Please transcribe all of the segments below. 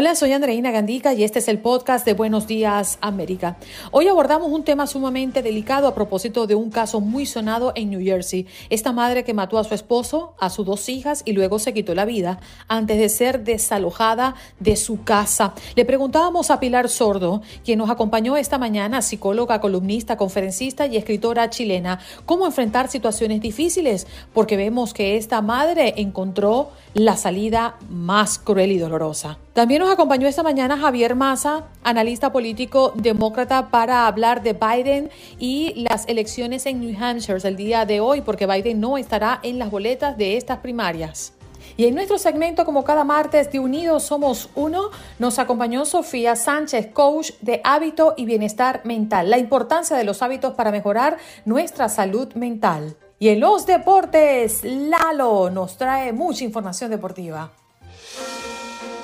Hola, soy Andreina Gandica y este es el podcast de Buenos Días América. Hoy abordamos un tema sumamente delicado a propósito de un caso muy sonado en New Jersey. Esta madre que mató a su esposo, a sus dos hijas y luego se quitó la vida antes de ser desalojada de su casa. Le preguntábamos a Pilar Sordo, quien nos acompañó esta mañana, psicóloga, columnista, conferencista y escritora chilena, cómo enfrentar situaciones difíciles, porque vemos que esta madre encontró la salida más cruel y dolorosa. También nos acompañó esta mañana Javier Massa, analista político demócrata, para hablar de Biden y las elecciones en New Hampshire el día de hoy, porque Biden no estará en las boletas de estas primarias. Y en nuestro segmento, como cada martes de Unidos Somos Uno, nos acompañó Sofía Sánchez, coach de hábito y bienestar mental, la importancia de los hábitos para mejorar nuestra salud mental. Y en los deportes, Lalo nos trae mucha información deportiva.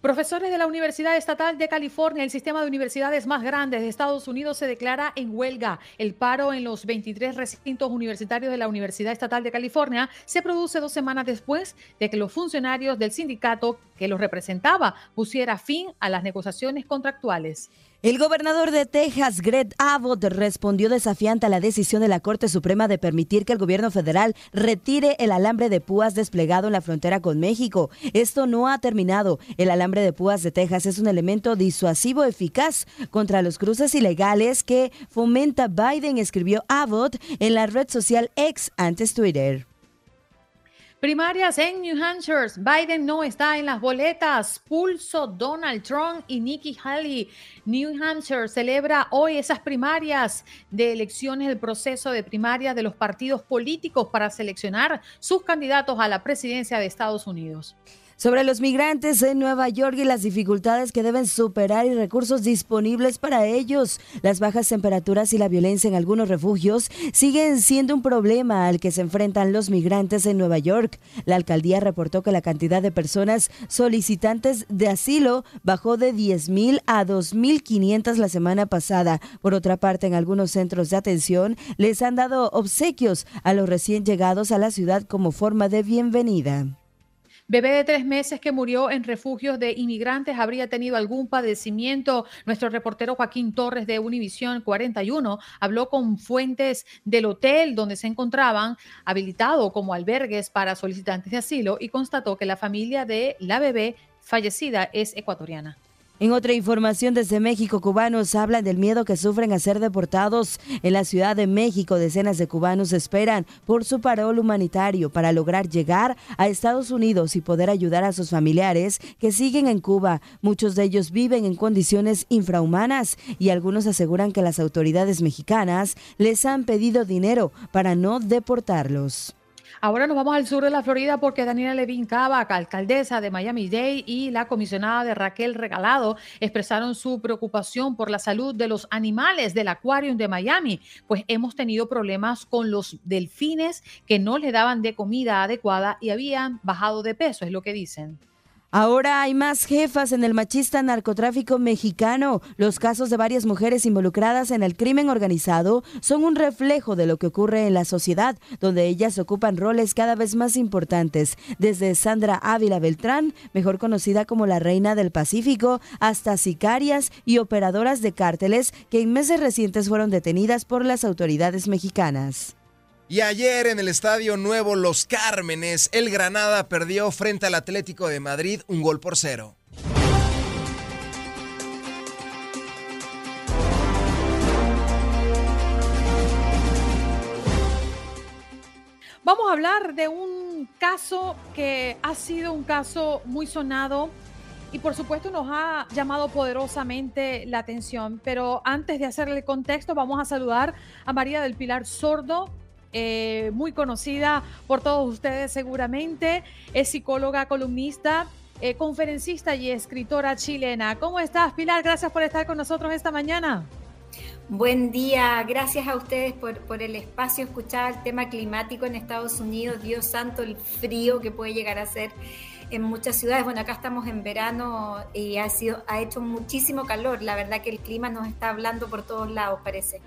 Profesores de la Universidad Estatal de California, el sistema de universidades más grandes de Estados Unidos, se declara en huelga. El paro en los 23 recintos universitarios de la Universidad Estatal de California se produce dos semanas después de que los funcionarios del sindicato que los representaba pusiera fin a las negociaciones contractuales. El gobernador de Texas, Greg Abbott, respondió desafiante a la decisión de la Corte Suprema de permitir que el gobierno federal retire el alambre de púas desplegado en la frontera con México. Esto no ha terminado. El alambre de púas de Texas es un elemento disuasivo eficaz contra los cruces ilegales que fomenta Biden, escribió Abbott en la red social X antes Twitter. Primarias en New Hampshire. Biden no está en las boletas. Pulso Donald Trump y Nikki Haley. New Hampshire celebra hoy esas primarias de elecciones, el proceso de primarias de los partidos políticos para seleccionar sus candidatos a la presidencia de Estados Unidos sobre los migrantes en Nueva York y las dificultades que deben superar y recursos disponibles para ellos. Las bajas temperaturas y la violencia en algunos refugios siguen siendo un problema al que se enfrentan los migrantes en Nueva York. La alcaldía reportó que la cantidad de personas solicitantes de asilo bajó de 10.000 a 2.500 la semana pasada. Por otra parte, en algunos centros de atención les han dado obsequios a los recién llegados a la ciudad como forma de bienvenida. Bebé de tres meses que murió en refugios de inmigrantes habría tenido algún padecimiento. Nuestro reportero Joaquín Torres de Univisión 41 habló con fuentes del hotel donde se encontraban, habilitado como albergues para solicitantes de asilo, y constató que la familia de la bebé fallecida es ecuatoriana. En otra información desde México, cubanos hablan del miedo que sufren a ser deportados. En la Ciudad de México, decenas de cubanos esperan por su parol humanitario para lograr llegar a Estados Unidos y poder ayudar a sus familiares que siguen en Cuba. Muchos de ellos viven en condiciones infrahumanas y algunos aseguran que las autoridades mexicanas les han pedido dinero para no deportarlos. Ahora nos vamos al sur de la Florida porque Daniela Levin Cava, alcaldesa de Miami-Dade, y la comisionada de Raquel Regalado expresaron su preocupación por la salud de los animales del acuario de Miami, pues hemos tenido problemas con los delfines que no le daban de comida adecuada y habían bajado de peso, es lo que dicen. Ahora hay más jefas en el machista narcotráfico mexicano. Los casos de varias mujeres involucradas en el crimen organizado son un reflejo de lo que ocurre en la sociedad, donde ellas ocupan roles cada vez más importantes, desde Sandra Ávila Beltrán, mejor conocida como la Reina del Pacífico, hasta sicarias y operadoras de cárteles que en meses recientes fueron detenidas por las autoridades mexicanas. Y ayer en el Estadio Nuevo Los Cármenes, el Granada perdió frente al Atlético de Madrid un gol por cero. Vamos a hablar de un caso que ha sido un caso muy sonado y por supuesto nos ha llamado poderosamente la atención. Pero antes de hacerle el contexto, vamos a saludar a María del Pilar Sordo. Eh, muy conocida por todos ustedes seguramente, es psicóloga, columnista, eh, conferencista y escritora chilena. ¿Cómo estás, Pilar? Gracias por estar con nosotros esta mañana. Buen día, gracias a ustedes por, por, el espacio, escuchar el tema climático en Estados Unidos, Dios santo, el frío que puede llegar a ser en muchas ciudades. Bueno, acá estamos en verano y ha, sido, ha hecho muchísimo calor. La verdad que el clima nos está hablando por todos lados, parece.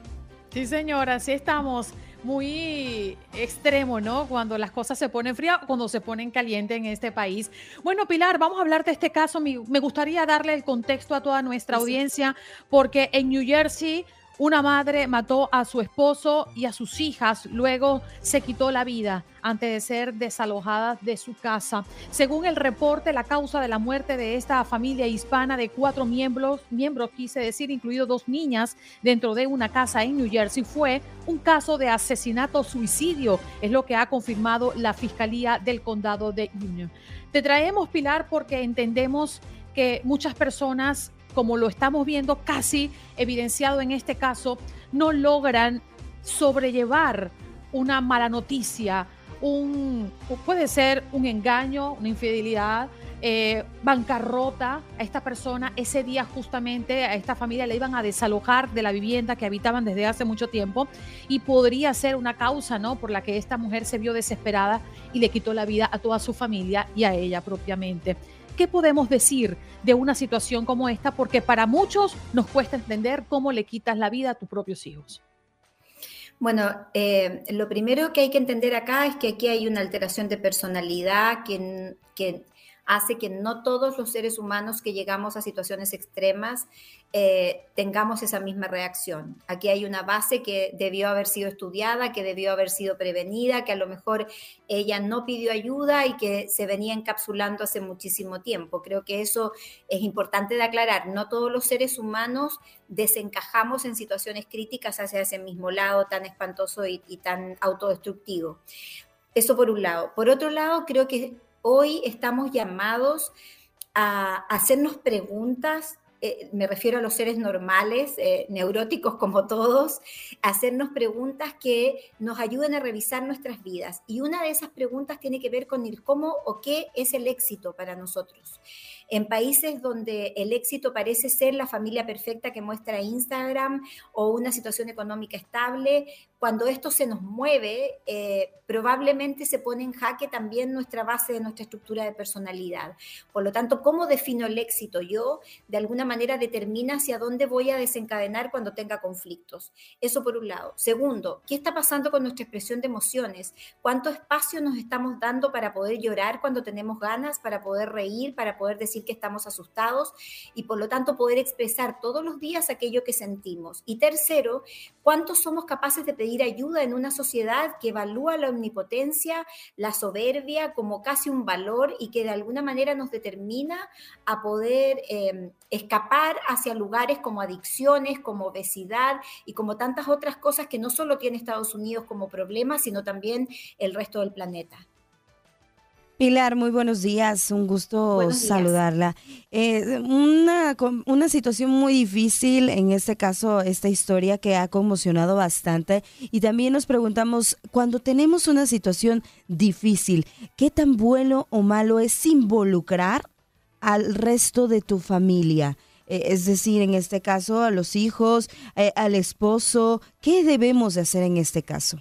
Sí, señora, sí estamos muy extremo, ¿no? Cuando las cosas se ponen frías o cuando se ponen calientes en este país. Bueno, Pilar, vamos a hablar de este caso. Me gustaría darle el contexto a toda nuestra audiencia porque en New Jersey una madre mató a su esposo y a sus hijas, luego se quitó la vida antes de ser desalojada de su casa. Según el reporte, la causa de la muerte de esta familia hispana de cuatro miembros, miembros quise decir, incluido dos niñas, dentro de una casa en New Jersey, fue un caso de asesinato-suicidio, es lo que ha confirmado la Fiscalía del Condado de Union. Te traemos, Pilar, porque entendemos que muchas personas como lo estamos viendo casi evidenciado en este caso, no logran sobrellevar una mala noticia, un, puede ser un engaño, una infidelidad, eh, bancarrota a esta persona. Ese día justamente a esta familia le iban a desalojar de la vivienda que habitaban desde hace mucho tiempo y podría ser una causa ¿no? por la que esta mujer se vio desesperada y le quitó la vida a toda su familia y a ella propiamente. ¿Qué podemos decir de una situación como esta? Porque para muchos nos cuesta entender cómo le quitas la vida a tus propios hijos. Bueno, eh, lo primero que hay que entender acá es que aquí hay una alteración de personalidad que, que hace que no todos los seres humanos que llegamos a situaciones extremas eh, tengamos esa misma reacción. Aquí hay una base que debió haber sido estudiada, que debió haber sido prevenida, que a lo mejor ella no pidió ayuda y que se venía encapsulando hace muchísimo tiempo. Creo que eso es importante de aclarar. No todos los seres humanos desencajamos en situaciones críticas hacia ese mismo lado tan espantoso y, y tan autodestructivo. Eso por un lado. Por otro lado, creo que hoy estamos llamados a hacernos preguntas eh, me refiero a los seres normales, eh, neuróticos como todos, hacernos preguntas que nos ayuden a revisar nuestras vidas. Y una de esas preguntas tiene que ver con el cómo o qué es el éxito para nosotros. En países donde el éxito parece ser la familia perfecta que muestra Instagram o una situación económica estable, cuando esto se nos mueve, eh, probablemente se pone en jaque también nuestra base de nuestra estructura de personalidad. Por lo tanto, ¿cómo defino el éxito? Yo, de alguna manera, determina hacia dónde voy a desencadenar cuando tenga conflictos. Eso por un lado. Segundo, ¿qué está pasando con nuestra expresión de emociones? ¿Cuánto espacio nos estamos dando para poder llorar cuando tenemos ganas, para poder reír, para poder decir que estamos asustados y por lo tanto poder expresar todos los días aquello que sentimos? Y tercero, ¿cuánto somos capaces de pedir ayuda en una sociedad que evalúa la omnipotencia, la soberbia como casi un valor y que de alguna manera nos determina a poder em, escapar hacia lugares como adicciones, como obesidad y como tantas otras cosas que no solo tiene Estados Unidos como problema, sino también el resto del planeta. Pilar, muy buenos días, un gusto saludarla. Eh, una, una situación muy difícil, en este caso, esta historia que ha conmocionado bastante. Y también nos preguntamos, cuando tenemos una situación difícil, ¿qué tan bueno o malo es involucrar al resto de tu familia? Eh, es decir, en este caso, a los hijos, eh, al esposo, ¿qué debemos de hacer en este caso?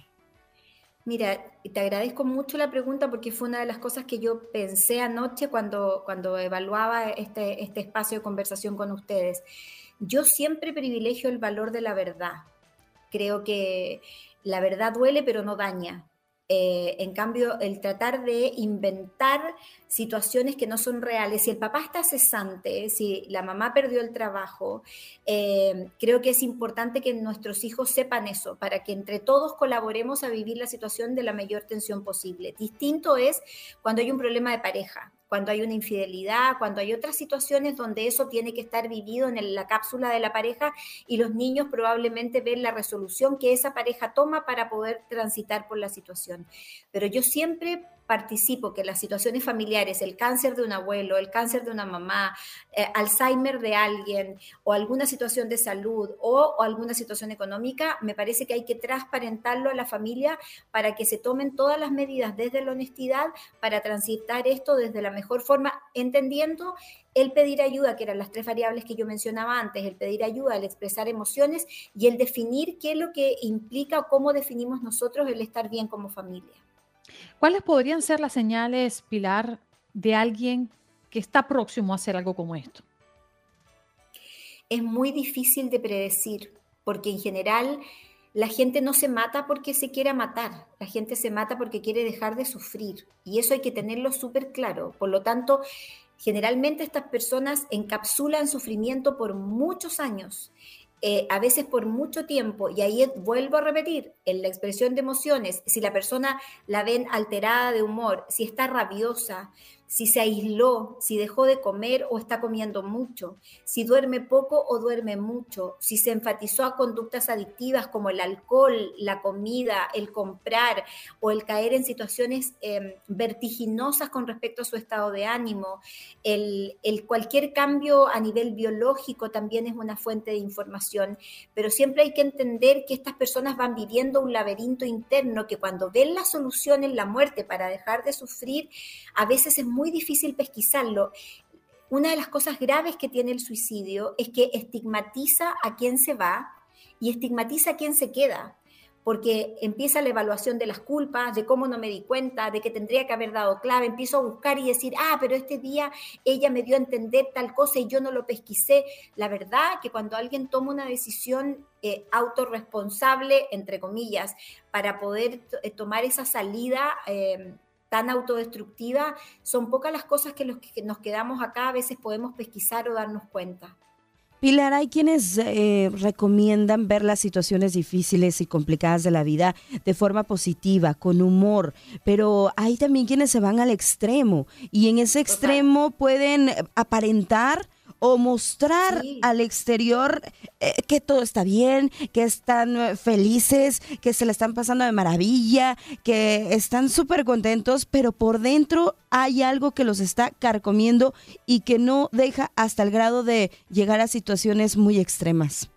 Mira, te agradezco mucho la pregunta porque fue una de las cosas que yo pensé anoche cuando, cuando evaluaba este, este espacio de conversación con ustedes. Yo siempre privilegio el valor de la verdad. Creo que la verdad duele pero no daña. Eh, en cambio, el tratar de inventar situaciones que no son reales, si el papá está cesante, si la mamá perdió el trabajo, eh, creo que es importante que nuestros hijos sepan eso, para que entre todos colaboremos a vivir la situación de la mayor tensión posible. Distinto es cuando hay un problema de pareja cuando hay una infidelidad, cuando hay otras situaciones donde eso tiene que estar vivido en la cápsula de la pareja y los niños probablemente ven la resolución que esa pareja toma para poder transitar por la situación. Pero yo siempre participo que las situaciones familiares, el cáncer de un abuelo, el cáncer de una mamá, eh, Alzheimer de alguien o alguna situación de salud o, alguna situación económica, me parece que hay que transparentarlo a la familia para que se tomen todas las medidas desde la honestidad para transitar esto desde la mejor forma, entendiendo el pedir ayuda, que eran las tres variables que yo mencionaba antes, el pedir ayuda, el expresar emociones y el definir qué es lo que implica o cómo definimos nosotros el estar bien como familia. ¿Cuáles podrían ser las señales, Pilar, de alguien que está próximo a hacer algo como esto? Es muy difícil de predecir, porque en general la gente no se mata porque se quiera matar, la gente se mata porque quiere dejar de sufrir. Y eso hay que tenerlo súper claro. Por lo tanto, generalmente estas personas encapsulan sufrimiento por muchos años eh, a veces por mucho tiempo, y ahí vuelvo a repetir, en la expresión de emociones, si la persona la ven alterada de humor, si está rabiosa, si se aisló, si dejó de comer o está comiendo mucho, si duerme poco o duerme mucho, si se enfatizó a conductas adictivas como el alcohol, la comida, el comprar o el caer en situaciones em, vertiginosas con respecto a su estado de ánimo, el, cualquier cambio a nivel biológico también es una fuente de información, pero siempre hay que entender que estas personas van viviendo un laberinto interno que cuando ven la solución en la muerte para dejar de sufrir, a veces es muy muy difícil pesquisarlo. Una de las cosas graves que tiene el suicidio es que estigmatiza a quien se va y estigmatiza a quien se queda porque empieza la evaluación de las culpas, de cómo no me di cuenta, de que tendría que haber dado clave, empiezo a buscar y decir, ah, pero este día ella me dio a entender tal cosa y yo no lo pesquisé. La verdad que cuando alguien toma una decisión eh, autorresponsable, entre comillas, para poder eh, tomar esa salida, eh, tan autodestructiva, son pocas las cosas que los que nos quedamos acá a veces podemos pesquisar o darnos cuenta. Pilar, hay quienes eh, recomiendan ver las situaciones difíciles y complicadas de la vida de forma positiva, con humor, pero hay también quienes se van al extremo y en ese extremo pueden aparentar o mostrar al exterior eh, que todo está bien, que están eh, felices, que se le están pasando de maravilla, que están súper contentos, pero por dentro hay algo que los está carcomiendo y que no deja hasta el grado de llegar a situaciones muy extremas.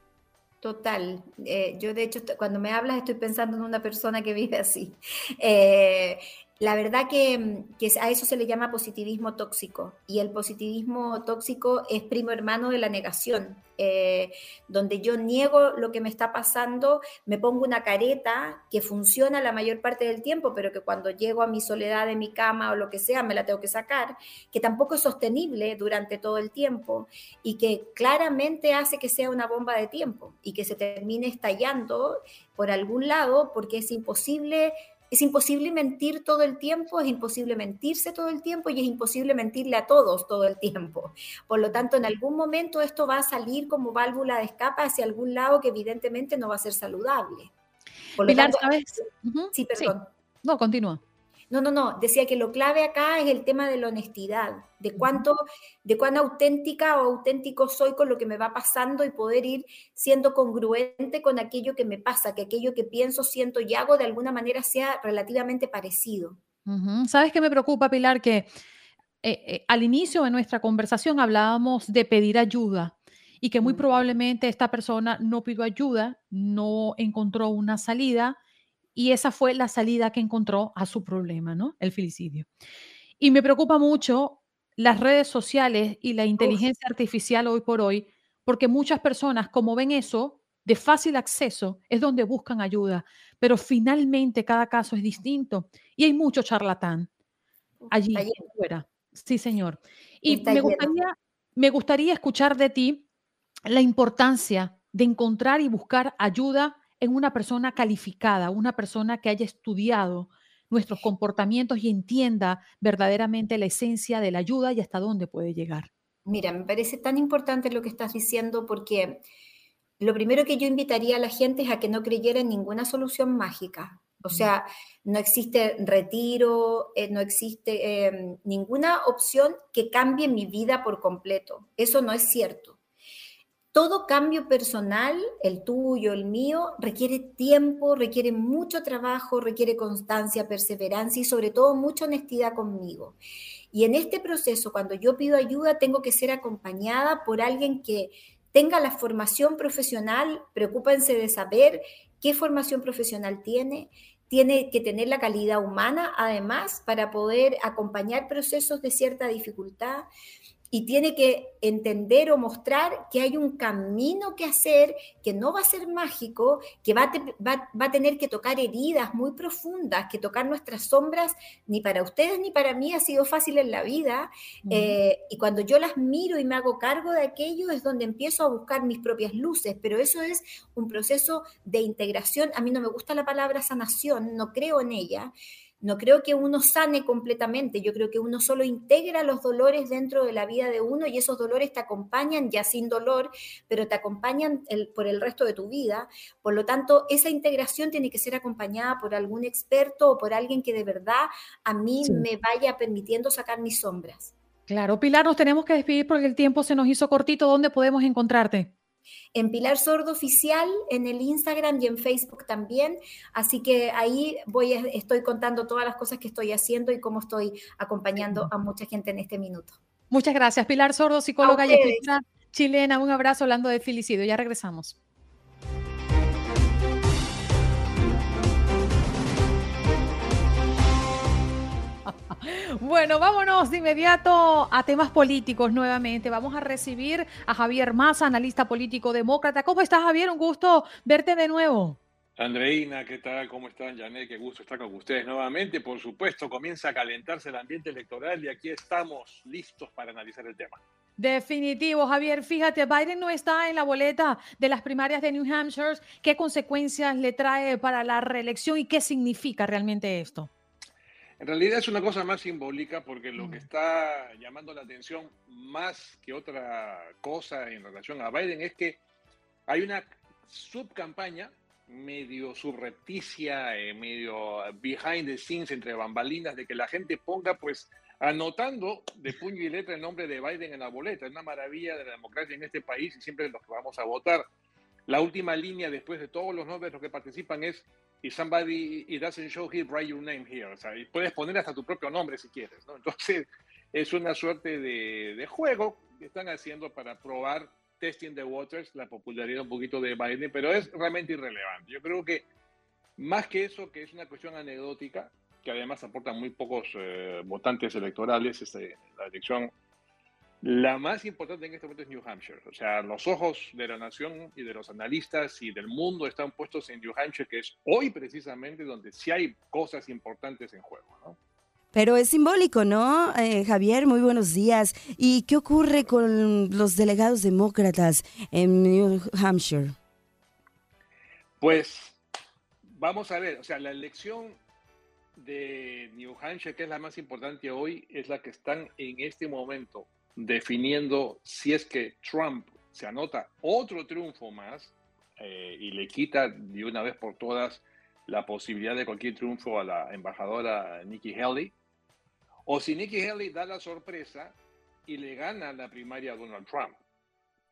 Total. Eh, yo de hecho cuando me hablas estoy pensando en una persona que vive así. Eh, la verdad que, a eso se le llama positivismo tóxico y el positivismo tóxico es primo hermano de la negación, eh, donde yo niego lo que me está pasando, me pongo una careta que funciona la mayor parte del tiempo, pero que cuando llego a mi soledad de mi cama o lo que sea, me la tengo que sacar, que tampoco es sostenible durante todo el tiempo y que claramente hace que sea una bomba de tiempo y que se termine estallando por algún lado porque es imposible es imposible mentir todo el tiempo, es imposible mentirse todo el tiempo y es imposible mentirle a todos todo el tiempo. Por lo tanto, en algún momento esto va a salir como válvula de escape hacia algún lado que evidentemente no va a ser saludable. Por lo tanto, ¿sabes? Sí, perdón. No, continúa. No, no, no. Decía que lo clave acá es el tema de la honestidad, de cuánto, de cuán auténtica o auténtico soy con lo que me va pasando y poder ir siendo congruente con aquello que me pasa, que aquello que pienso, siento y hago de alguna manera sea relativamente parecido. ¿Sabes qué me preocupa, Pilar? Que eh, eh, al inicio de nuestra conversación hablábamos de pedir ayuda y que muy probablemente esta persona no pidió ayuda, no encontró una salida y esa fue la salida que encontró a su problema, ¿no? El filicidio. Y me preocupa mucho las redes sociales y la inteligencia artificial hoy por hoy, porque muchas personas, como ven eso de fácil acceso, es donde buscan ayuda, pero finalmente cada caso es distinto y hay mucho charlatán allí fuera. Sí, señor. Y me gustaría, me gustaría escuchar de ti la importancia de encontrar y buscar ayuda en una persona calificada, una persona que haya estudiado nuestros comportamientos y entienda verdaderamente la esencia de la ayuda y hasta dónde puede llegar. Mira, me parece tan importante lo que estás diciendo porque lo primero que yo invitaría a la gente es a que no creyera en ninguna solución mágica. O sea, no existe retiro, eh, no existe em, ninguna opción que cambie mi vida por completo. Eso no es cierto todo cambio personal, el tuyo, el mío, requiere tiempo, requiere mucho trabajo, requiere constancia, perseverancia y sobre todo mucha honestidad conmigo. Y en este proceso, cuando yo pido ayuda, tengo que ser acompañada por alguien que tenga la formación profesional, preocúpense de saber qué formación profesional tiene, tiene que tener la calidad humana, además, para poder acompañar procesos de cierta dificultad y tiene que entender o mostrar que hay un camino que hacer, que no va a ser mágico, que va a, tener que tocar heridas muy profundas, que tocar nuestras sombras, ni para ustedes ni para mí ha sido fácil en la vida. Eh, y cuando yo las miro y me hago cargo de aquello es donde empiezo a buscar mis propias luces, pero eso es un proceso de integración. A mí no me gusta la palabra sanación, no creo en ella. No creo que uno sane completamente, yo creo que uno solo integra los dolores dentro de la vida de uno y esos dolores te acompañan ya sin dolor, pero te acompañan por el resto de tu vida. Por lo tanto, esa integración tiene que ser acompañada por algún experto o por alguien que de verdad a mí me vaya permitiendo sacar mis sombras. Claro, Pilar, nos tenemos que despedir porque el tiempo se nos hizo cortito. ¿Dónde podemos encontrarte? En Pilar Sordo Oficial, en el Instagram y en Facebook también. Así que ahí voy, estoy contando todas las cosas que estoy haciendo y cómo estoy acompañando a mucha gente en este minuto. Muchas gracias, Pilar Sordo, psicóloga y escritora chilena. Un abrazo hablando de filicidio. Ya regresamos. Bueno, vámonos de inmediato a temas políticos nuevamente. Vamos a recibir a Javier Massa, analista político demócrata. ¿Cómo estás, Javier? Un gusto verte de nuevo. Andreina, ¿qué tal? ¿Cómo están, Janet? Qué gusto estar con ustedes nuevamente. Por supuesto, comienza a calentarse el ambiente electoral y aquí estamos listos para analizar el tema. Definitivo, Javier. Fíjate, Biden no está en la boleta de las primarias de New Hampshire. ¿Qué consecuencias le trae para la reelección y qué significa realmente esto? En realidad es una cosa más simbólica porque lo que está llamando la atención más que otra cosa en relación a Biden es que hay una subcampaña medio subrepticia, eh, medio behind the scenes entre bambalinas de que la gente ponga pues anotando de puño y letra el nombre de Biden en la boleta. Es una maravilla de la democracia en este país y siempre los que vamos a votar. La última línea después de todos los nombres los que participan es y somebody it doesn't show here, write your name here. O sea, y puedes poner hasta tu propio nombre si quieres, ¿no? Entonces, es una suerte de, de juego que están haciendo para probar testing the waters, la popularidad un poquito de Biden, pero es realmente irrelevante. Yo creo que más que eso, que es una cuestión anecdótica, que además aporta muy pocos eh, votantes electorales, este, la elección la más importante en este momento es New Hampshire. O sea, los ojos de la nación y de los analistas y del mundo están puestos en New Hampshire, que es hoy precisamente donde sí hay cosas importantes en juego, ¿no? Pero es simbólico, ¿no? Eh, Javier, muy buenos días. ¿Y qué ocurre con los delegados demócratas en New Hampshire? Pues vamos a ver, o sea, la elección de New Hampshire, que es la más importante hoy, es la que están en este momento definiendo si es que Trump se anota otro triunfo más eh, y le quita de una vez por todas la posibilidad de cualquier triunfo a la embajadora Nikki Haley, o si Nikki Haley da la sorpresa y le gana la primaria a Donald Trump.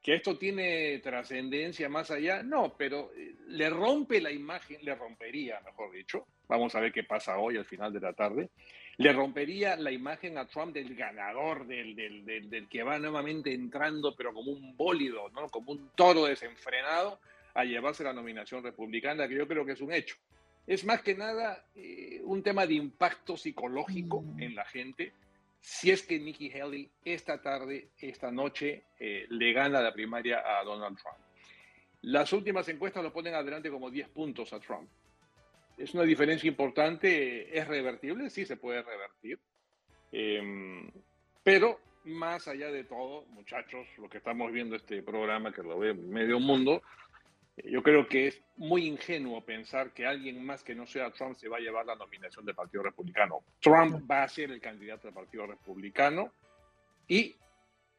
Que esto tiene trascendencia más allá, no, pero eh, le rompe la imagen, le rompería, mejor dicho. Vamos a ver qué pasa hoy al final de la tarde le rompería la imagen a Trump del ganador, del, del, del, que va nuevamente entrando, pero como un bólido, ¿no? como un toro desenfrenado, a llevarse la nominación republicana, que yo creo que es un hecho. Es más que nada eh, un tema de impacto psicológico mm. en la gente. Si es que Nikki Haley esta tarde, esta noche, eh, le gana la primaria a Donald Trump. Las últimas encuestas lo ponen adelante como 10 puntos a Trump es una diferencia importante. ¿Es revertible? Sí, se puede revertir. Em, pero más allá de todo, muchachos, lo que estamos viendo este programa, que lo ve medio mundo, yo creo que es muy ingenuo pensar que alguien más que no sea Trump se va a llevar la nominación del Partido Republicano. Trump va a ser el candidato del Partido Republicano y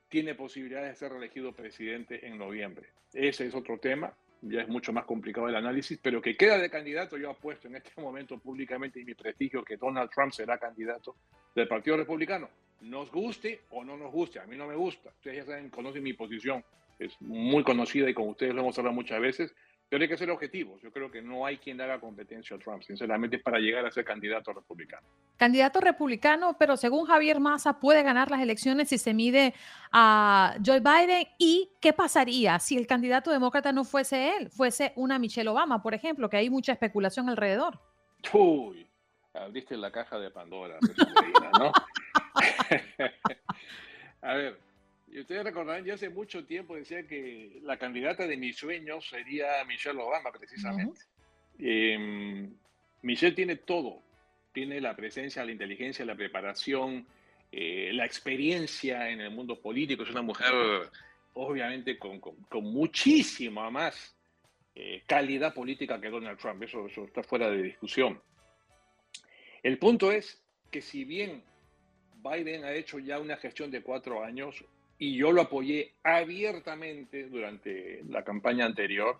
tiene posibilidades de ser reelegido presidente en noviembre. Ese es otro tema ya es mucho más complicado el análisis, pero que queda de candidato, yo apuesto en este momento públicamente y mi prestigio que Donald Trump será candidato del Partido Republicano. Nos guste o no nos guste, a mí no me gusta, ustedes ya saben, conocen mi posición, es muy conocida y con ustedes lo hemos hablado muchas veces, pero hay que ser objetivos. Yo creo que no hay quien haga competencia a Trump, sinceramente, para llegar a ser candidato republicano. Candidato republicano, pero según Javier Massa puede ganar las elecciones si se mide a Joe Biden. ¿Y qué pasaría si el candidato demócrata no fuese él, fuese una Michelle Obama, por ejemplo, que hay mucha especulación alrededor? Uy, abriste la caja de Pandora, ¿no? a ver, y ustedes recordarán, yo hace mucho tiempo decía que la candidata de mis sueños sería Michelle Obama, precisamente. Em, Michelle tiene todo. Tiene la presencia, la inteligencia, la preparación, eh, la experiencia en el mundo político. Es una mujer, obviamente, con, muchísima más eh, calidad política que Donald Trump. Eso, eso está fuera de discusión. El punto es que si bien Biden ha hecho ya una gestión de cuatro años, y yo lo apoyé abiertamente durante la campaña anterior.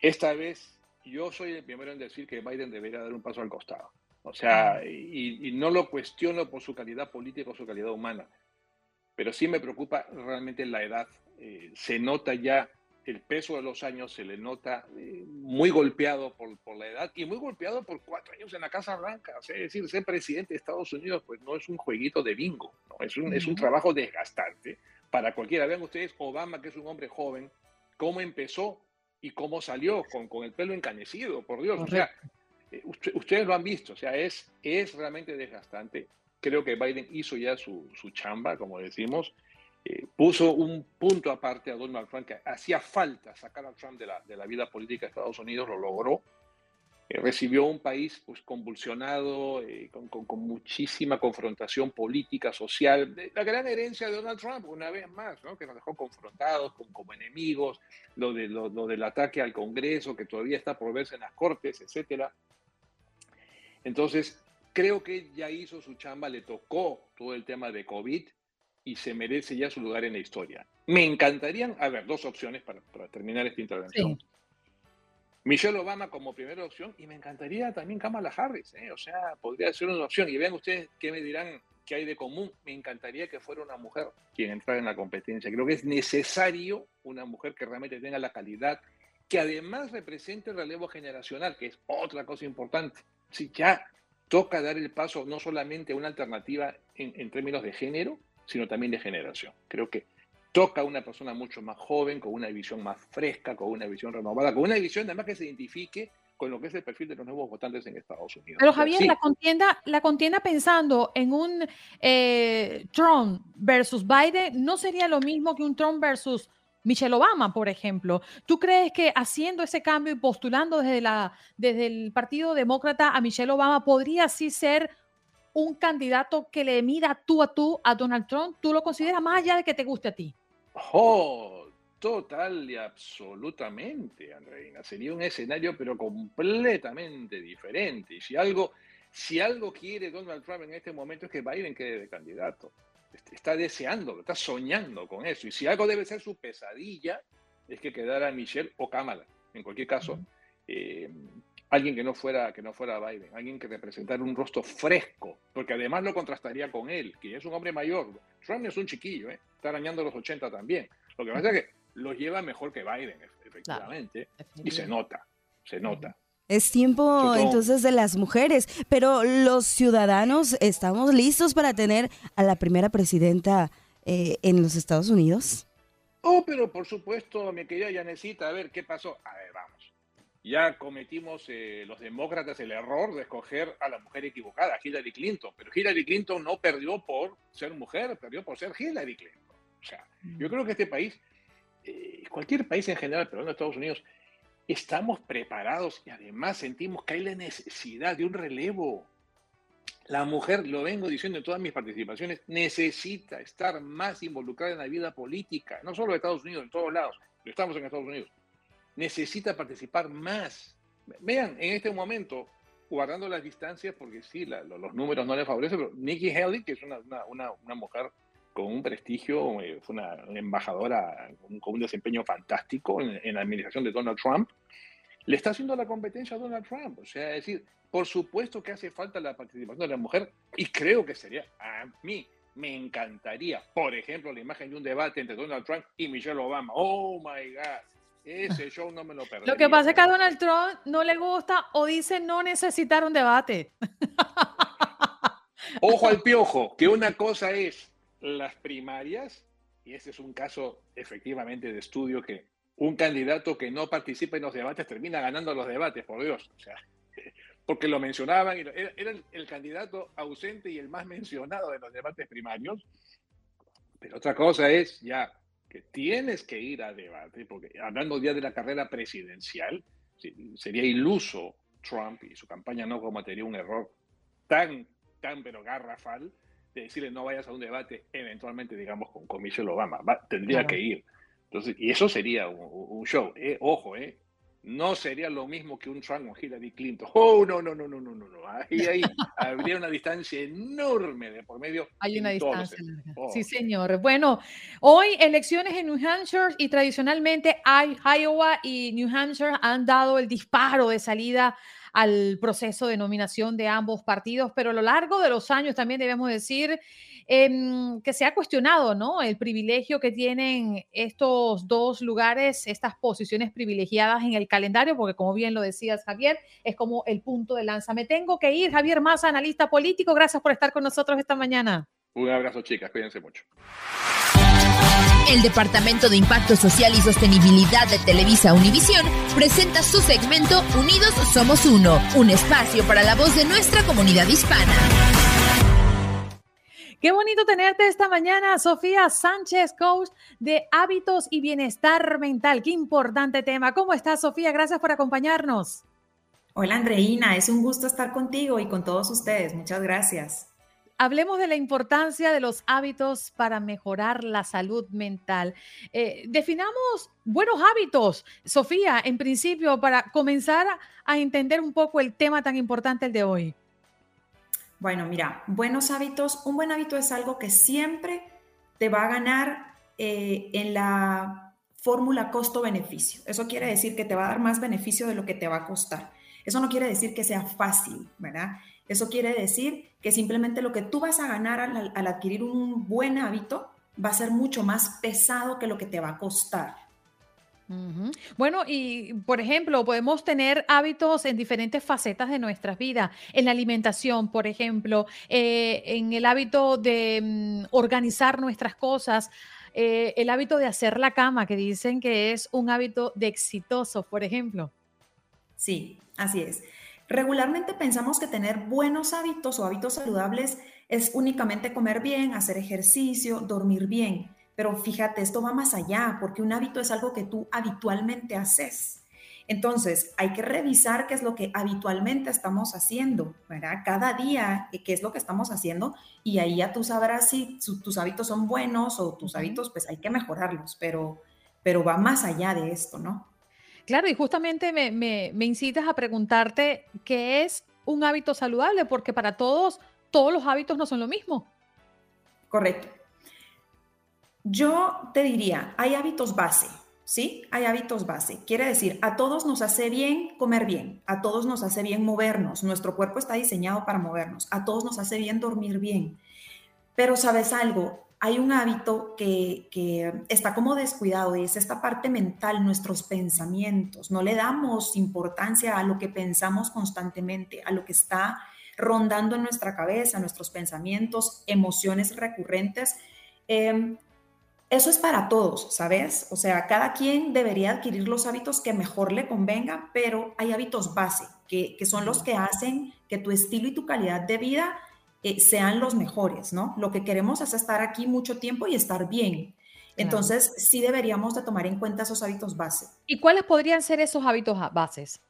Esta vez yo soy el primero en decir que Biden debería dar un paso al costado. O sea, y, no lo cuestiono por su calidad política o su calidad humana, pero sí me preocupa realmente la edad. Eh, se nota ya el peso de los años, se le nota eh, muy golpeado por, por, la edad y muy golpeado por cuatro años en la Casa Blanca. O sea, es decir, ser presidente de Estados Unidos pues no es un jueguito de bingo, ¿no? es, un, es un trabajo desgastante para cualquiera. Vean ustedes, Obama, que es un hombre joven, cómo empezó y cómo salió con, con el pelo encanecido, por Dios. O sea, eh, ustedes lo han visto, o sea, es, es realmente desgastante. Creo que Biden hizo ya su, su chamba, como decimos. Eh, puso un punto aparte a Donald Trump, que hacía falta sacar a Trump de la, de la vida política de Estados Unidos, lo logró. Eh, recibió un país pues, convulsionado, eh, con, con, muchísima confrontación política, social. La gran herencia de Donald Trump, una vez más, ¿no? que nos dejó confrontados como, como enemigos, lo, de, lo, lo, del ataque al Congreso, que todavía está por verse en las Cortes, etc. Entonces, creo que ya hizo su chamba, le tocó todo el tema de COVID y se merece ya su lugar en la historia. Me encantarían, a ver, dos opciones para, para terminar esta intervención. Michelle Obama como primera opción y me encantaría también Kamala Harris, ¿eh? o sea, podría ser una opción. Y vean ustedes qué me dirán que hay de común. Me encantaría que fuera una mujer quien entrara en la competencia. Creo que es necesario una mujer que realmente tenga la calidad, que además represente el relevo generacional, que es otra cosa importante. Si ya toca dar el paso no solamente a una alternativa en, en términos de género, sino también de generación. Creo que toca a una persona mucho más joven, con una visión más fresca, con una visión renovada, con una visión además que se identifique con lo que es el perfil de los nuevos votantes en Estados Unidos. Pero Javier, la, contienda, la contienda pensando en un eh, Trump versus Biden no sería lo mismo que un Trump versus Michelle Obama, por ejemplo. ¿Tú crees que haciendo ese cambio y postulando desde, la, desde el Partido Demócrata a Michelle Obama podría así ser un candidato que le mida tú a tú a Donald Trump? ¿Tú lo consideras más allá de que te guste a ti? Oh, total y absolutamente, Andreina. Sería un escenario, pero completamente diferente. Y si algo, si algo quiere Donald Trump en este momento es que Biden quede de candidato. Está deseando, está soñando con eso. Y si algo debe ser su pesadilla, es que quedara Michelle o Kamala. En cualquier caso, alguien que no fuera que no fuera Biden, alguien que representara un rostro fresco, porque además lo contrastaría con él, que es un hombre mayor. Trump es un chiquillo, ¿eh? está arañando los 80 también. Lo que pasa es que lo lleva mejor que Biden, efectivamente, y se nota, se nota. Es tiempo entonces de las mujeres, pero los ciudadanos estamos listos para tener a la primera presidenta eh, en los Estados Unidos. Oh, pero por supuesto, mi querida Yanecita, a ver, ¿qué pasó? A ver, vamos ya cometimos eh, los demócratas el error de escoger a la mujer equivocada, Hillary Clinton. Pero Hillary Clinton no perdió por ser mujer, perdió por ser Hillary Clinton. O sea, yo creo que este país, eh, cualquier país en general, pero en Estados Unidos, estamos preparados y además sentimos que hay la necesidad de un relevo. La mujer, lo vengo diciendo en todas mis participaciones, necesita estar más involucrada en la vida política, no solo de Estados Unidos, en todos lados, pero estamos en Estados Unidos necesita participar más. Vean, en este momento, guardando las distancias, porque sí, los números no le favorecen, pero Nikki Haley, que es una, una, una mujer con un prestigio, eh, fue una, embajadora con, un desempeño fantástico en, la administración de Donald Trump, le está haciendo la competencia a Donald Trump. O sea, es decir, por supuesto que hace falta la participación de la mujer y creo que sería, a mí, Me encantaría, por ejemplo, la imagen de un debate entre Donald Trump y Michelle Obama. Oh my God. Ese show no me lo perdí. Lo que pasa es que a Donald Trump no le gusta o dice no necesitar un debate. Ojo al piojo, que una cosa es las primarias, y ese es un caso efectivamente de estudio que un candidato que no participa en los debates termina ganando los debates, por Dios. O sea, porque lo mencionaban, era, era el, candidato ausente y el más mencionado de los debates primarios. Pero otra cosa es ya que tienes que ir a debate, porque hablando ya de la carrera presidencial, sería iluso Trump y su campaña no cometería un error tan, tan pero garrafal de decirle no vayas a un debate eventualmente, digamos, con, con Michelle Obama. tendría que ir. Entonces, y eso sería un, show. Eh, ojo, eh, no sería lo mismo que un Trump o Hillary Clinton. Oh, no, no, no, no, no, no, no. Ahí, ahí habría una distancia enorme de por medio. Hay una distancia larga. Oh. Sí, señor. Bueno, hoy elecciones en New Hampshire y tradicionalmente Iowa y New Hampshire han dado el disparo de salida al proceso de nominación de ambos partidos, pero a lo largo de los años también debemos decir em, que se ha cuestionado ¿no? el privilegio que tienen estos dos lugares, estas posiciones privilegiadas en el calendario, porque como bien lo decías Javier, es como el punto de lanza. Me tengo que ir, Javier Massa, analista político, gracias por estar con nosotros esta mañana. Un abrazo chicas, cuídense mucho. El Departamento de Impacto Social y Sostenibilidad de Televisa Univisión presenta su segmento Unidos Somos Uno, un espacio para la voz de nuestra comunidad hispana. Qué bonito tenerte esta mañana, Sofía Sánchez, coach de hábitos y bienestar mental. Qué importante tema. ¿Cómo estás, Sofía? Gracias por acompañarnos. Hola, Andreina. Es un gusto estar contigo y con todos ustedes. Muchas gracias hablemos de la importancia de los hábitos para mejorar la salud mental. Eh, definamos buenos hábitos, Sofía, en principio, para comenzar a entender un poco el tema tan importante el de hoy. Bueno, mira, buenos hábitos, un buen hábito es algo que siempre te va a ganar eh, en la fórmula costo-beneficio. Eso quiere decir que te va a dar más beneficio de lo que te va a costar. Eso no quiere decir que sea fácil, ¿verdad? Eso quiere decir que simplemente lo que tú vas a ganar al, adquirir un buen hábito va a ser mucho más pesado que lo que te va a costar. Bueno, y por ejemplo, podemos tener hábitos en diferentes facetas de nuestras vidas, en la alimentación, por ejemplo, eh, en el hábito de mm, organizar nuestras cosas, eh, el hábito de hacer la cama, que dicen que es un hábito de exitoso, por ejemplo. Sí, así es. Regularmente pensamos que tener buenos hábitos o hábitos saludables es únicamente comer bien, hacer ejercicio, dormir bien. Pero fíjate, esto va más allá, porque un hábito es algo que tú habitualmente haces. Entonces, hay que revisar qué es lo que habitualmente estamos haciendo, ¿verdad? Cada día, eh, qué es lo que estamos haciendo, y ahí ya tú sabrás si tus hábitos son buenos o tus hábitos, pues hay que mejorarlos, pero, pero va más allá de esto, ¿no? Claro, y justamente me, me, incitas a preguntarte qué es un hábito saludable, porque para todos, todos los hábitos no son lo mismo. Correcto. Yo te diría, hay hábitos base, ¿sí? Hay hábitos base. Quiere decir, a todos nos hace bien comer bien, a todos nos hace bien movernos, nuestro cuerpo está diseñado para movernos, a todos nos hace bien dormir bien. Pero sabes algo, hay un hábito que, está como descuidado y es esta parte mental, nuestros pensamientos. No le damos importancia a lo que pensamos constantemente, a lo que está rondando en nuestra cabeza, nuestros pensamientos, emociones recurrentes. Em, eso es para todos, ¿sabes? O sea, cada quien debería adquirir los hábitos que mejor le convenga, pero hay hábitos base, que, que son los que hacen que tu estilo y tu calidad de vida eh, sean los mejores, ¿no? Lo que queremos es estar aquí mucho tiempo y estar bien. Entonces, sí deberíamos de tomar en cuenta esos hábitos base. ¿Y cuáles podrían ser esos hábitos bases?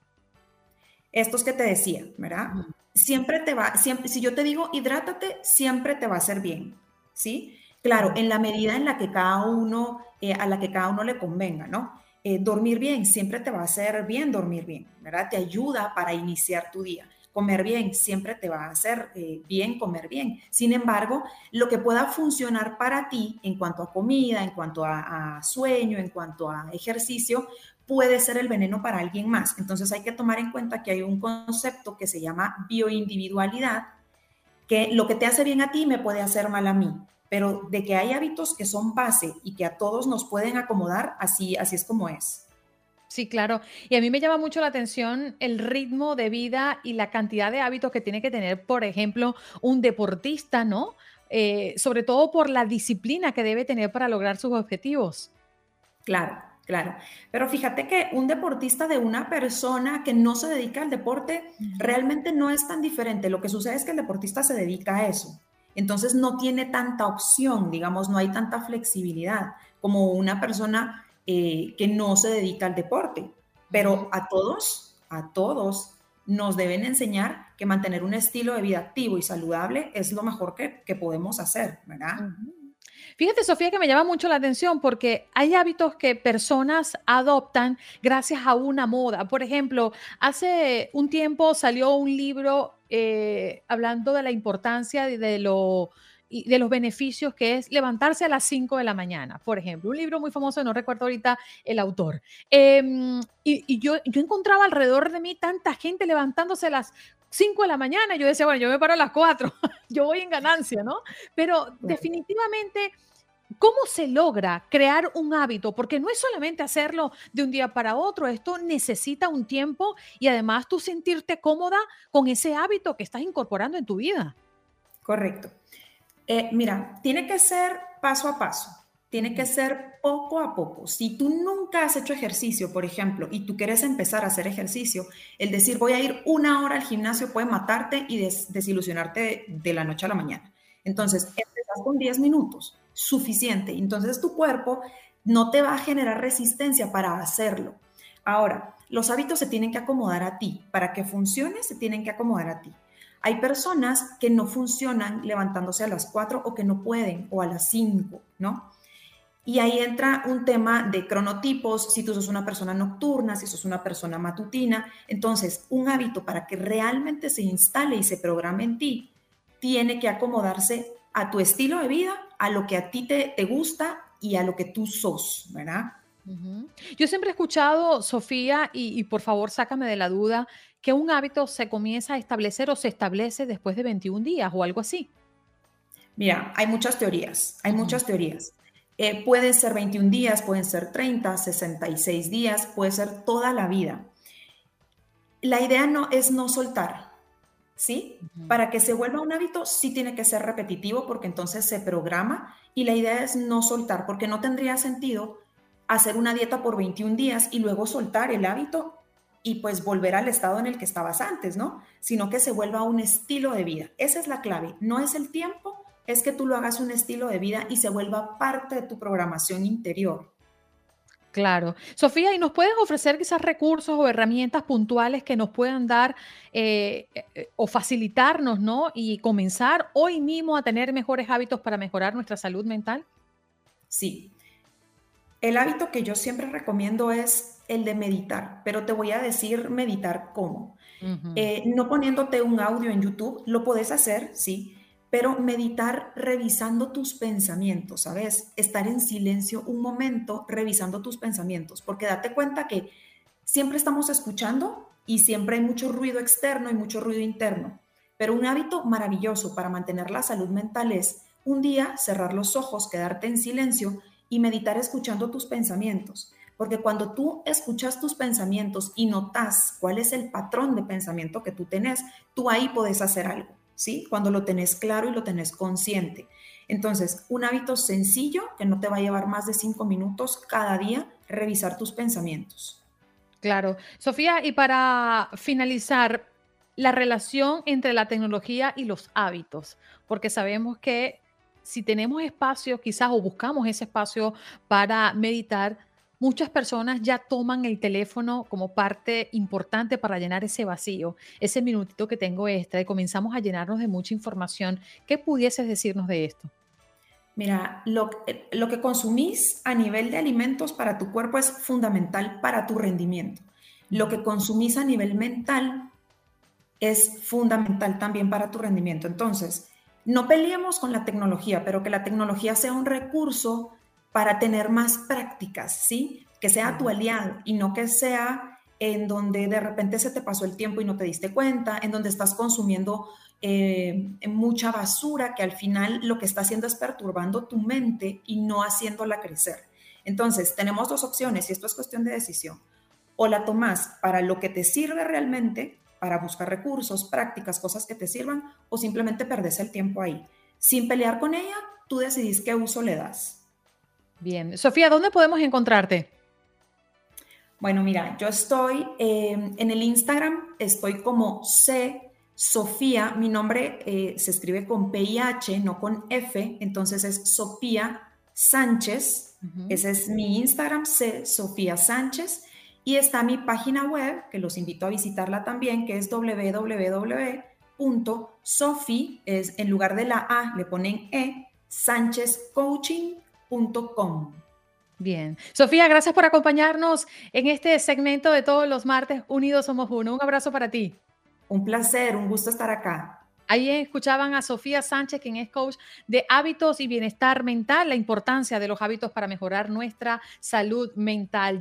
Estos que te decía, ¿verdad? Siempre te va, siempre, si yo te digo hidrátate, siempre te va a hacer bien, ¿sí? Claro, en la medida en la que cada uno, eh, a la que cada uno le convenga, ¿no? Eh, dormir bien, siempre te va a hacer bien dormir bien, ¿verdad? Te ayuda para iniciar tu día comer bien, siempre te va a hacer eh, bien comer bien. Sin embargo, lo que pueda funcionar para ti en cuanto a comida, en cuanto a, sueño, en cuanto a ejercicio, puede ser el veneno para alguien más. Entonces hay que tomar en cuenta que hay un concepto que se llama bioindividualidad, que lo que te hace bien a ti me puede hacer mal a mí. Pero de que hay hábitos que son base y que a todos nos pueden acomodar, así, así es como es. Sí, claro. Y a mí me llama mucho la atención el ritmo de vida y la cantidad de hábitos que tiene que tener, por ejemplo, un deportista, ¿no? Eh, sobre todo por la disciplina que debe tener para lograr sus objetivos. Claro, claro. Pero fíjate que un deportista de una persona que no se dedica al deporte realmente no es tan diferente. Lo que sucede es que el deportista se dedica a eso. Entonces no tiene tanta opción, digamos, no hay tanta flexibilidad como una persona eh, que no se dedica al deporte. Pero a todos, a todos nos deben enseñar que mantener un estilo de vida activo y saludable es lo mejor que, podemos hacer, ¿verdad? Fíjate, Sofía, que me llama mucho la atención porque hay hábitos que personas adoptan gracias a una moda. Por ejemplo, hace un tiempo salió un libro eh, hablando de la importancia de lo y de los beneficios que es levantarse a las 5 de la mañana, por ejemplo. Un libro muy famoso, no recuerdo ahorita el autor. Em, y, yo, yo encontraba alrededor de mí tanta gente levantándose a las 5 de la mañana. Yo decía, bueno, yo me paro a las 4, yo voy en ganancia, ¿no? Pero definitivamente... ¿Cómo se logra crear un hábito? Porque no es solamente hacerlo de un día para otro, esto necesita un tiempo y además tú sentirte cómoda con ese hábito que estás incorporando en tu vida. Correcto. Eh, mira, tiene que ser paso a paso, tiene que ser poco a poco. Si tú nunca has hecho ejercicio, por ejemplo, y tú quieres empezar a hacer ejercicio, el decir voy a ir una hora al gimnasio puede matarte y desilusionarte de, la noche a la mañana. Entonces, empezas con 10 minutos, suficiente. Entonces, tu cuerpo no te va a generar resistencia para hacerlo. Ahora, los hábitos se tienen que acomodar a ti. Para que funcione, se tienen que acomodar a ti. Hay personas que no funcionan levantándose a las 4 o que no pueden o a las 5, ¿no? Y ahí entra un tema de cronotipos, si tú sos una persona nocturna, si sos una persona matutina. Entonces, un hábito para que realmente se instale y se programe en ti, tiene que acomodarse a tu estilo de vida, a lo que a ti te, te gusta y a lo que tú sos, ¿verdad? Yo siempre he escuchado, Sofía, y, y, por favor sácame de la duda, que un hábito se comienza a establecer o se establece después de 21 días o algo así. Mira, hay muchas teorías, hay muchas teorías. Eh, pueden ser 21 días, pueden ser 30, 66 días, puede ser toda la vida. La idea no es no soltar, ¿sí? Para que se vuelva un hábito, sí tiene que ser repetitivo porque entonces se programa y la idea es no soltar porque no tendría sentido hacer una dieta por 21 días y luego soltar el hábito y pues volver al estado en el que estabas antes, ¿no? Sino que se vuelva un estilo de vida. Esa es la clave. No es el tiempo, es que tú lo hagas un estilo de vida y se vuelva parte de tu programación interior. Claro. Sofía, ¿y nos puedes ofrecer quizás recursos o herramientas puntuales que nos puedan dar eh, eh, o facilitarnos, ¿no? Y comenzar hoy mismo a tener mejores hábitos para mejorar nuestra salud mental? Sí. El hábito que yo siempre recomiendo es el de meditar, pero te voy a decir meditar cómo. Eh, no poniéndote un audio en YouTube, lo puedes hacer, sí, pero meditar revisando tus pensamientos, ¿sabes? Estar en silencio un momento revisando tus pensamientos, porque date cuenta que siempre estamos escuchando y siempre hay mucho ruido externo y mucho ruido interno, pero un hábito maravilloso para mantener la salud mental es un día cerrar los ojos, quedarte en silencio y meditar escuchando tus pensamientos. Porque cuando tú escuchas tus pensamientos y notas cuál es el patrón de pensamiento que tú tenés, tú ahí puedes hacer algo, ¿sí? Cuando lo tenés claro y lo tenés consciente. Entonces, un hábito sencillo que no te va a llevar más de cinco minutos cada día, revisar tus pensamientos. Claro. Sofía, y para finalizar, la relación entre la tecnología y los hábitos, porque sabemos que si tenemos espacio quizás o buscamos ese espacio para meditar, muchas personas ya toman el teléfono como parte importante para llenar ese vacío, ese minutito que tengo extra y comenzamos a llenarnos de mucha información. ¿Qué pudieses decirnos de esto? Mira, lo, eh, lo que consumís a nivel de alimentos para tu cuerpo es fundamental para tu rendimiento. Lo que consumís a nivel mental es fundamental también para tu rendimiento. Entonces, no peleemos con la tecnología, pero que la tecnología sea un recurso para tener más prácticas, ¿sí? Que sea tu aliado y no que sea en donde de repente se te pasó el tiempo y no te diste cuenta, en donde estás consumiendo eh, mucha basura que al final lo que está haciendo es perturbando tu mente y no haciéndola crecer. Entonces, tenemos dos opciones y esto es cuestión de decisión. O la tomas para lo que te sirve realmente, para buscar recursos, prácticas, cosas que te sirvan, o simplemente perdes el tiempo ahí. Sin pelear con ella, tú decidís qué uso le das. Bien. Sofía, ¿dónde podemos encontrarte? Bueno, mira, yo estoy eh, en el Instagram, estoy como C Sofía, mi nombre eh, se escribe con PIH, no con F, entonces es Sofía Sánchez, ese es mi Instagram, C Sofía Sánchez, y está mi página web, que los invito a visitarla también, que es www.sofi, es en lugar de la A le ponen E, Bien. Sofía, gracias por acompañarnos en este segmento de todos los martes Unidos Somos Uno. Un abrazo para ti. Un placer, un gusto estar acá. Ahí escuchaban a Sofía Sánchez, quien es coach de hábitos y bienestar mental, la importancia de los hábitos para mejorar nuestra salud mental.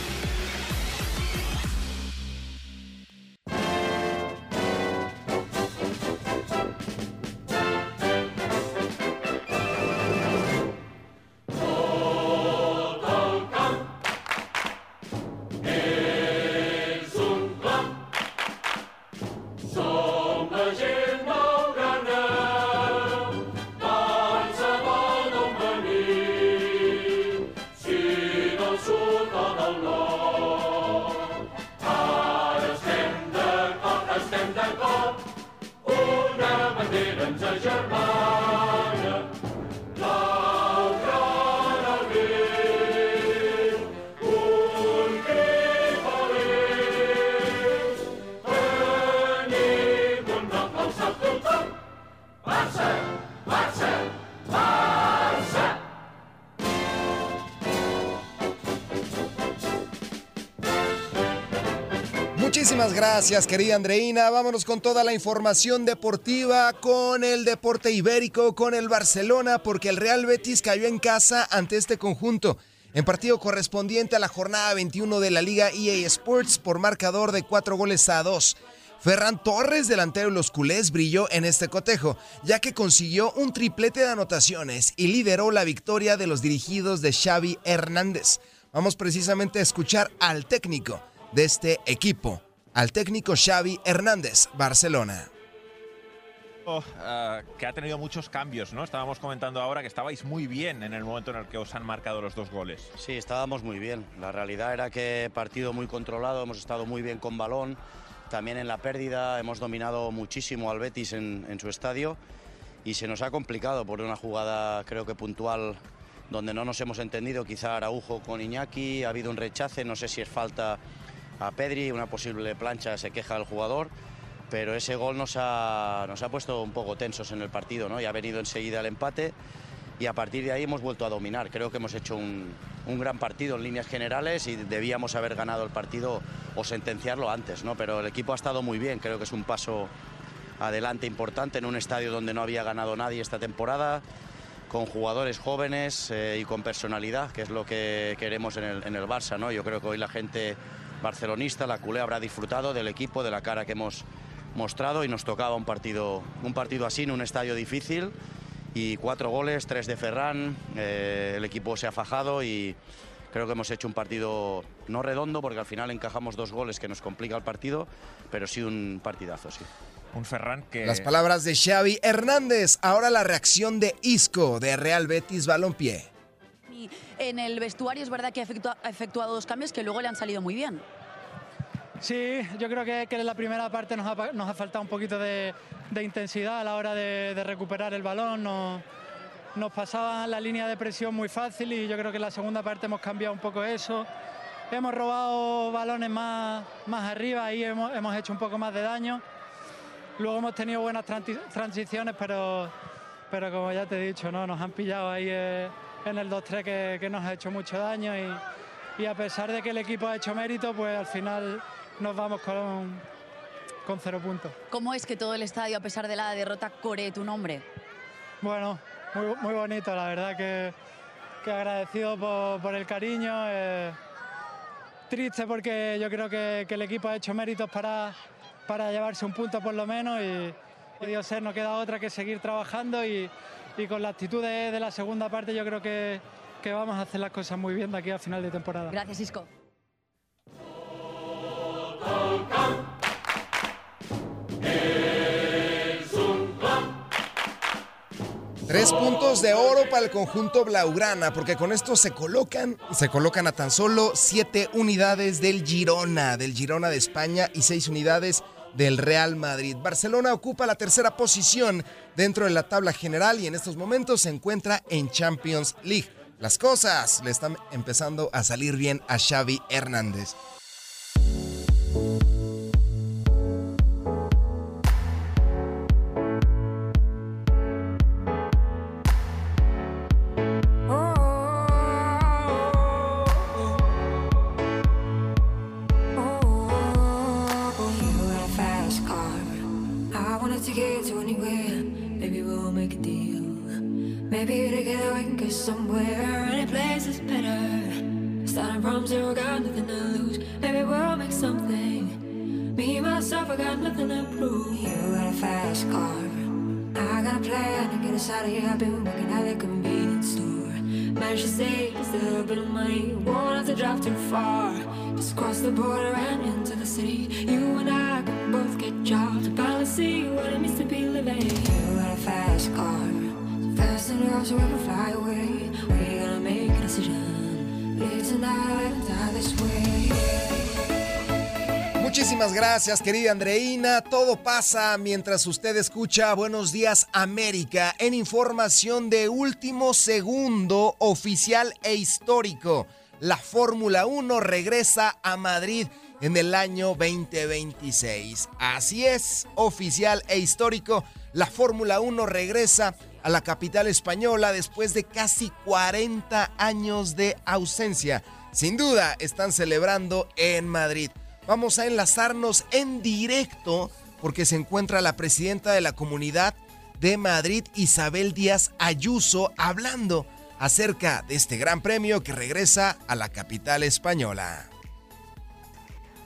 Gracias, querida Andreina. Vámonos con toda la información deportiva, con el deporte ibérico, con el Barcelona, porque el Real Betis cayó en casa ante este conjunto. En partido correspondiente a la jornada 21 de la Liga EA Sports por marcador de cuatro goles a dos. Ferran Torres, delantero de los culés, brilló en este cotejo, ya que consiguió un triplete de anotaciones y lideró la victoria de los dirigidos de Xavi Hernández. Vamos precisamente a escuchar al técnico de este equipo, al técnico Xavi Hernández, Barcelona. Ah, que ha tenido muchos cambios, ¿no? Estábamos comentando ahora que estabais muy bien en el momento en el que os han marcado los dos goles. Sí, estábamos muy bien. La realidad era que partido muy controlado, hemos estado muy bien con balón, también en la pérdida, hemos dominado muchísimo al Betis en, en su estadio y se nos ha complicado por una jugada creo que puntual donde no nos hemos entendido, quizá Araujo con Iñaki, ha habido un rechace, no sé si es falta a Pedri, una posible plancha, se queja el jugador, pero ese gol nos ha, nos ha puesto un poco tensos en el partido ¿no? y ha venido enseguida el empate y a partir de ahí hemos vuelto a dominar. Creo que hemos hecho un, un, gran partido en líneas generales y debíamos haber ganado el partido o sentenciarlo antes, ¿no? pero el equipo ha estado muy bien, creo que es un paso adelante importante en un estadio donde no había ganado nadie esta temporada con jugadores jóvenes eh, y con personalidad, que es lo que queremos en el, en el Barça. ¿no? Yo creo que hoy la gente barcelonista, la culé habrá disfrutado del equipo, de la cara que hemos mostrado y nos tocaba un partido, un partido así en un estadio difícil y cuatro goles, tres de Ferran, eh, el equipo se ha fajado y creo que hemos hecho un partido no redondo porque al final encajamos dos goles que nos complica el partido, pero sí un partidazo, sí. Un Ferran que... Las palabras de Xavi Hernández, ahora la reacción de Isco de Real Betis Balompié en el vestuario es verdad que ha efectuado dos cambios que luego le han salido muy bien. Sí, yo creo que, en la primera parte nos ha, faltado un poquito de, intensidad a la hora de, recuperar el balón. Nos, nos pasaba la línea de presión muy fácil y yo creo que en la segunda parte hemos cambiado un poco eso. hemos robado balones más, más arriba, ahí hemos, hemos hecho un poco más de daño. Luego hemos tenido buenas transiciones, pero, pero como ya te he dicho, ¿no? nos han pillado ahí eh, en el 2-3 que, que, nos ha hecho mucho daño y, y, a pesar de que el equipo ha hecho mérito, pues al final nos vamos con, con cero puntos. ¿Cómo es que todo el estadio, a pesar de la derrota, coree tu nombre? Bueno, muy, muy bonito, la verdad que, que agradecido por, por el cariño. Eh, triste porque yo creo que, que, el equipo ha hecho méritos para, para llevarse un punto por lo menos y, y Dios sé, no queda otra que seguir trabajando y, y con la actitud de, de, la segunda parte yo creo que, que vamos a hacer las cosas muy bien de aquí a final de temporada. Gracias, Isco. Tres puntos de oro para el conjunto Blaugrana, porque con esto se colocan, se colocan a tan solo siete unidades del Girona, del Girona de España y seis unidades del Real Madrid. Barcelona ocupa la tercera posición dentro de la tabla general y en estos momentos se encuentra en Champions League. Las cosas le están empezando a salir bien a Xavi Hernández. You got a fast car. I got a plan to get us out of here. I've been working at the convenience store. Managed to save a little bit of money. Won't have to drive too far. Just cross the border and into the city. You and I can both get jobs. Finally see what it means to be living. You got a fast car. So Fast enough so we can fly away. We're gonna make a decision. Live tonight die this way. Muchísimas gracias, querida Andreina. Todo pasa mientras usted escucha Buenos Días América en información de último segundo oficial e histórico. La Fórmula 1 regresa a Madrid en el año 2026. Así es, oficial e histórico. La Fórmula 1 regresa a la capital española después de casi 40 años de ausencia. Sin duda están celebrando en Madrid. Vamos a enlazarnos en directo porque se encuentra la presidenta de la comunidad de Madrid, Isabel Díaz Ayuso, hablando acerca de este gran premio que regresa a la capital española.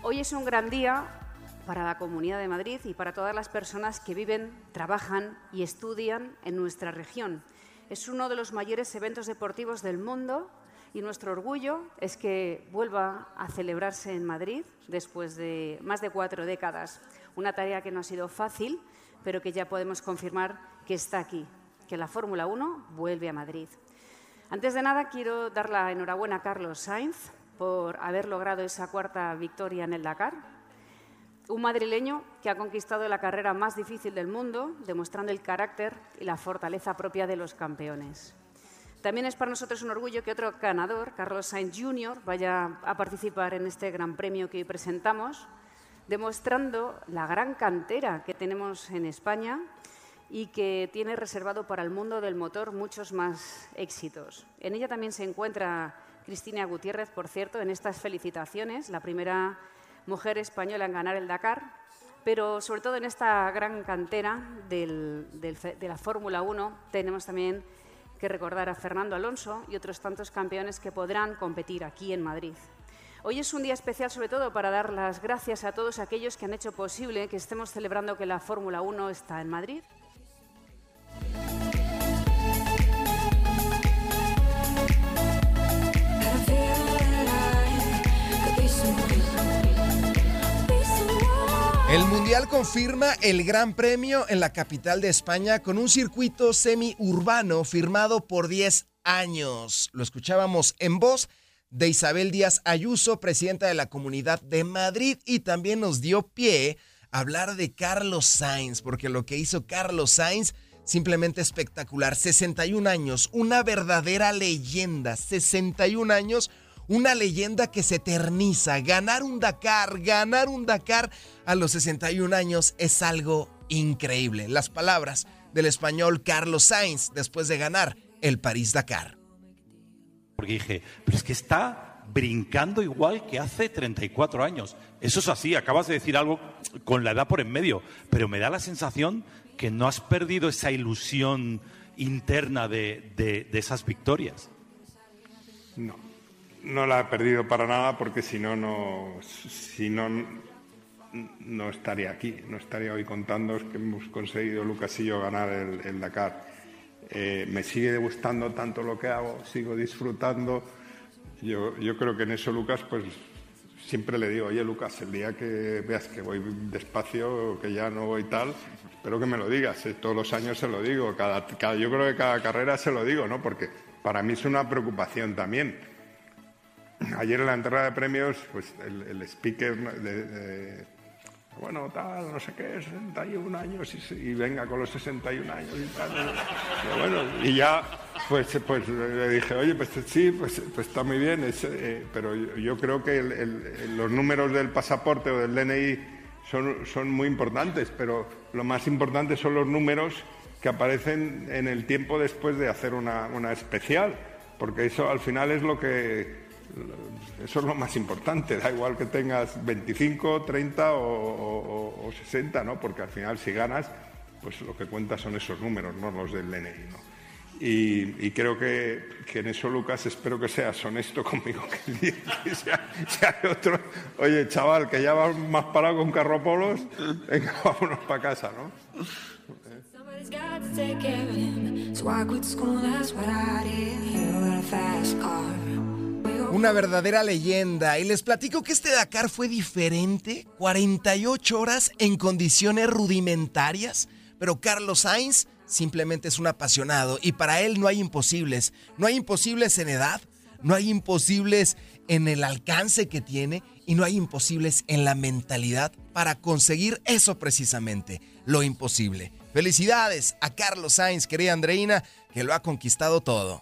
Hoy es un gran día para la Comunidad de Madrid y para todas las personas que viven, trabajan y estudian en nuestra región. Es uno de los mayores eventos deportivos del mundo y nuestro orgullo es que vuelva a celebrarse en Madrid después de más de cuatro décadas. Una tarea que no ha sido fácil, pero que ya podemos confirmar que está aquí, que la Fórmula 1 vuelve a Madrid. Antes de nada, quiero dar la enhorabuena a Carlos Sainz por haber logrado esa cuarta victoria en el Dakar, un madrileño que ha conquistado la carrera más difícil del mundo, demostrando el carácter y la fortaleza propia de los campeones. También es para nosotros un orgullo que otro ganador, Carlos Sainz Jr., vaya a participar en este gran premio que hoy presentamos, demostrando la gran cantera que tenemos en España y que tiene reservado para el mundo del motor muchos más éxitos. En ella también se encuentra Cristina Gutiérrez, por cierto, en estas felicitaciones. La primera mujer española en ganar el Dakar, pero sobre todo en esta gran cantera de la Fórmula 1 tenemos también que recordar a Fernando Alonso y otros tantos campeones que podrán competir aquí en Madrid. Hoy es un día especial sobre todo para dar las gracias a todos aquellos que han hecho posible que estemos celebrando que la Fórmula 1 está en Madrid. El Mundial confirma el Gran Premio en la capital de España con un circuito semi-urbano firmado por 10 años. Lo escuchábamos en voz de Isabel Díaz Ayuso, presidenta de la Comunidad de Madrid, y también nos dio pie a hablar de Carlos Sainz, porque lo que hizo Carlos Sainz simplemente espectacular. 61 años, una verdadera leyenda. 61 años una leyenda que se eterniza. Ganar un Dakar, ganar un Dakar a los 61 años es algo increíble. Las palabras del español Carlos Sainz después de ganar el París-Dakar. Porque dije, pero es que está brincando igual que hace 34 años. Eso es así, acabas de decir algo con la edad por en medio, pero me da la sensación que no has perdido esa ilusión interna de, de, de esas victorias. No, no la he perdido para nada porque si no, no, si no, no estaría aquí, no estaría hoy contando que hemos conseguido Lucas y yo ganar el, el Dakar. Eh, me sigue gustando tanto lo que hago, sigo disfrutando. Yo, yo creo que en eso, Lucas, pues siempre le digo, oye, Lucas, el día que veas que voy despacio, que ya no voy tal, espero que me lo digas. eh, Todos los años se lo digo, cada, cada- yo creo que cada carrera se lo digo, ¿no? Porque para mí es una preocupación también. Ayer en la entrega de premios, pues el, speaker de, bueno, tal, no sé qué, 61 años y, venga con los 61 años y tal. Y bueno, y ya, pues, pues le dije, oye, pues sí, pues, pues está muy bien, eh, pero yo, creo que los números del pasaporte o del DNI son, son muy importantes, pero lo más importante son los números que aparecen en el tiempo después de hacer una, una especial, porque eso al final es lo que eso es lo más importante, da igual que tengas 25, 30 o, o- o 60, ¿no? Porque al final si ganas, pues lo que cuenta son esos números, no los del DNI, ¿no? Y, creo que, en eso, Lucas, espero que seas honesto conmigo, que, el que sea, sea otro, oye, chaval, que ya vas más parado con carropolos, venga, vámonos para casa, ¿no? Una verdadera leyenda. Y les platico que este Dakar fue diferente. 48 horas en condiciones rudimentarias. Pero Carlos Sainz simplemente es un apasionado. Y para él no hay imposibles. No hay imposibles en edad. No hay imposibles en el alcance que tiene. Y no hay imposibles en la mentalidad para conseguir eso precisamente. Lo imposible. Felicidades a Carlos Sainz, querida Andreina, que lo ha conquistado todo.